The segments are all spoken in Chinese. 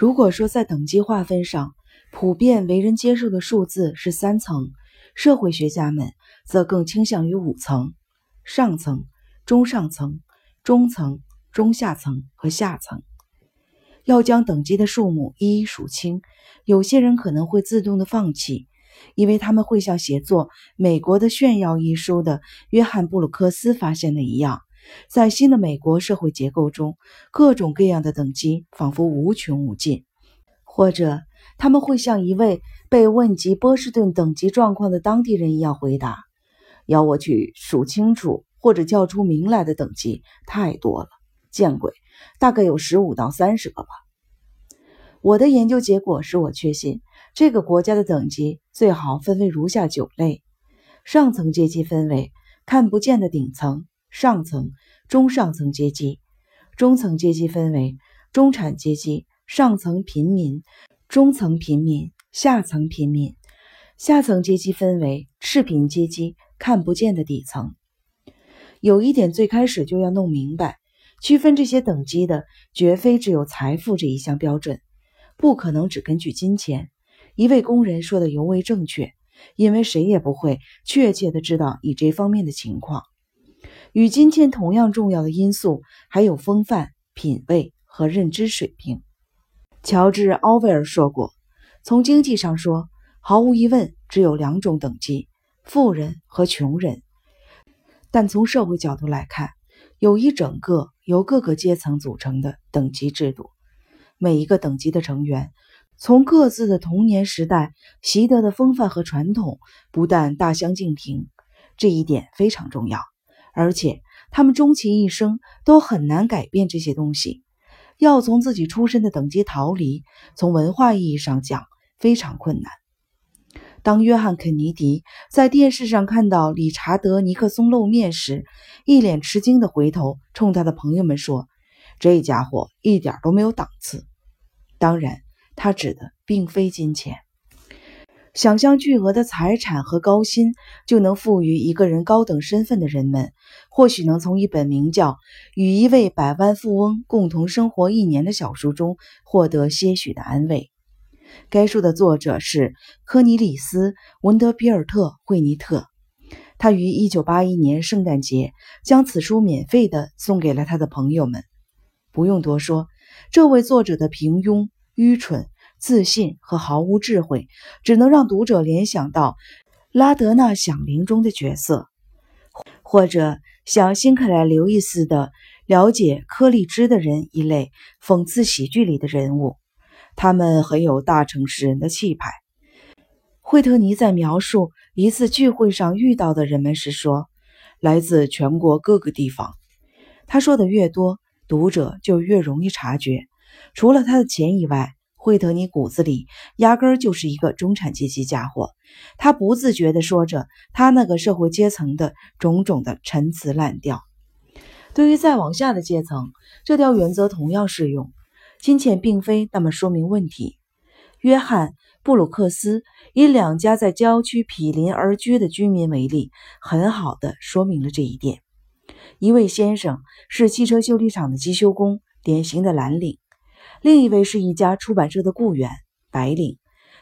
如果说在等级划分上，普遍为人接受的数字是三层，社会学家们则更倾向于五层：上层、中上层、中层、中下层和下层。要将等级的数目一一数清，有些人可能会自动的放弃，因为他们会像写作《美国的炫耀》一书的约翰布鲁克斯发现的一样。在新的美国社会结构中，各种各样的等级仿佛无穷无尽。或者，他们会像一位被问及波士顿等级状况的当地人一样回答：“要我去数清楚或者叫出名来的等级太多了，见鬼，大概有十五到三十个吧。”我的研究结果使我确信，这个国家的等级最好分为如下九类：上层阶级分为看不见的顶层。上层、中上层阶级，中层阶级分为中产阶级、上层平民、中层平民、下层平民；下层阶级分为赤贫阶级、看不见的底层。有一点最开始就要弄明白，区分这些等级的绝非只有财富这一项标准，不可能只根据金钱。一位工人说的尤为正确，因为谁也不会确切的知道你这方面的情况。与金钱同样重要的因素还有风范、品味和认知水平。乔治·奥威尔说过：“从经济上说，毫无疑问只有两种等级——富人和穷人。但从社会角度来看，有一整个由各个阶层组成的等级制度。每一个等级的成员，从各自的童年时代习得的风范和传统不但大相径庭，这一点非常重要。”而且，他们终其一生都很难改变这些东西。要从自己出身的等级逃离，从文化意义上讲非常困难。当约翰·肯尼迪在电视上看到理查德·尼克松露面时，一脸吃惊地回头冲他的朋友们说：“这家伙一点都没有档次。”当然，他指的并非金钱。想象巨额的财产和高薪就能赋予一个人高等身份的人们，或许能从一本名叫《与一位百万富翁共同生活一年》的小书中获得些许的安慰。该书的作者是科尼里斯·文德比尔特·惠尼特，他于1981年圣诞节将此书免费的送给了他的朋友们。不用多说，这位作者的平庸、愚蠢。自信和毫无智慧，只能让读者联想到拉德纳响铃中的角色，或者像辛克莱·刘易斯的了解柯立芝的人一类讽刺喜剧里的人物。他们很有大城市人的气派。惠特尼在描述一次聚会上遇到的人们时说：“来自全国各个地方。”他说的越多，读者就越容易察觉，除了他的钱以外。惠特尼骨子里压根儿就是一个中产阶级家伙，他不自觉地说着他那个社会阶层的种种的陈词滥调。对于再往下的阶层，这条原则同样适用。金钱并非那么说明问题。约翰·布鲁克斯以两家在郊区毗邻而居的居民为例，很好地说明了这一点。一位先生是汽车修理厂的机修工，典型的蓝领。另一位是一家出版社的雇员，白领，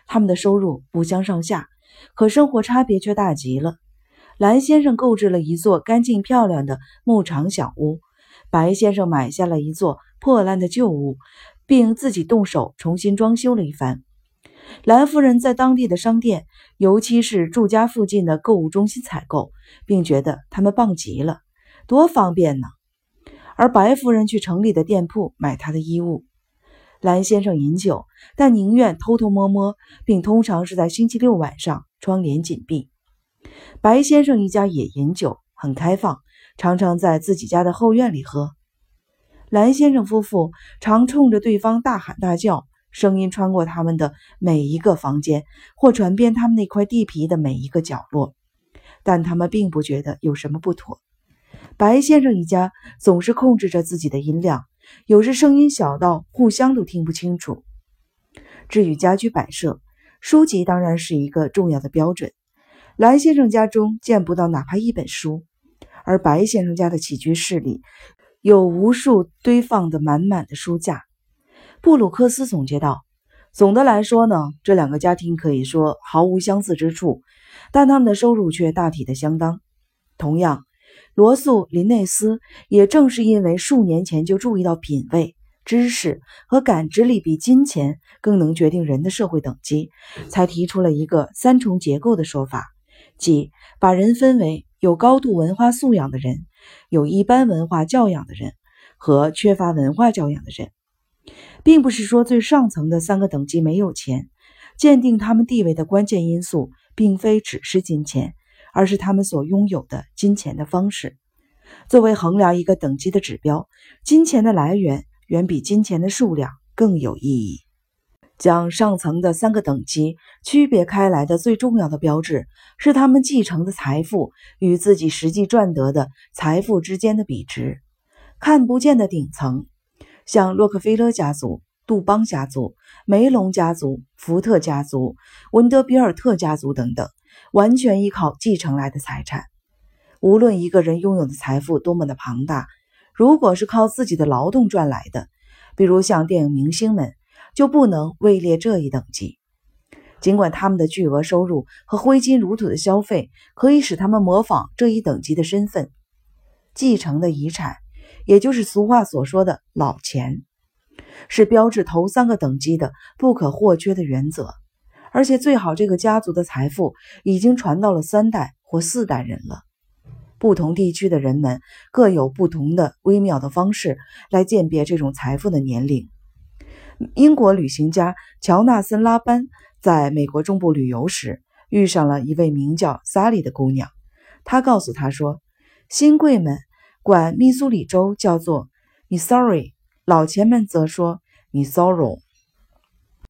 他们的收入不相上下，可生活差别却大极了。蓝先生购置了一座干净漂亮的牧场小屋，白先生买下了一座破烂的旧屋，并自己动手重新装修了一番。蓝夫人在当地的商店，尤其是住家附近的购物中心采购，并觉得他们棒极了，多方便呢。而白夫人去城里的店铺买她的衣物。蓝先生饮酒，但宁愿偷偷摸摸，并通常是在星期六晚上，窗帘紧闭。白先生一家也饮酒，很开放，常常在自己家的后院里喝。蓝先生夫妇常冲着对方大喊大叫，声音穿过他们的每一个房间，或传遍他们那块地皮的每一个角落，但他们并不觉得有什么不妥。白先生一家总是控制着自己的音量。有时声音小到互相都听不清楚。至于家居摆设，书籍当然是一个重要的标准。蓝先生家中见不到哪怕一本书，而白先生家的起居室里有无数堆放的满满的书架。布鲁克斯总结道：“总的来说呢，这两个家庭可以说毫无相似之处，但他们的收入却大体的相当。同样，罗素·林内斯也正是因为数年前就注意到品味。”知识和感知力比金钱更能决定人的社会等级，才提出了一个三重结构的说法，即把人分为有高度文化素养的人、有一般文化教养的人和缺乏文化教养的人，并不是说最上层的三个等级没有钱，鉴定他们地位的关键因素并非只是金钱，而是他们所拥有的金钱的方式。作为衡量一个等级的指标，金钱的来源。远比金钱的数量更有意义。将上层的三个等级区别开来的最重要的标志，是他们继承的财富与自己实际赚得的财富之间的比值。看不见的顶层，像洛克菲勒家族、杜邦家族、梅隆家族、福特家族、文德比尔特家族等等，完全依靠继承来的财产。无论一个人拥有的财富多么的庞大。如果是靠自己的劳动赚来的，比如像电影明星们，就不能位列这一等级。尽管他们的巨额收入和挥金如土的消费可以使他们模仿这一等级的身份，继承的遗产，也就是俗话所说的老钱，是标志头三个等级的不可或缺的原则。而且最好这个家族的财富已经传到了三代或四代人了。不同地区的人们各有不同的微妙的方式来鉴别这种财富的年龄。英国旅行家乔纳森·拉班在美国中部旅游时，遇上了一位名叫萨利的姑娘。他告诉他说：“新贵们管密苏里州叫做 Missouri，老钱们则说 Missouri。”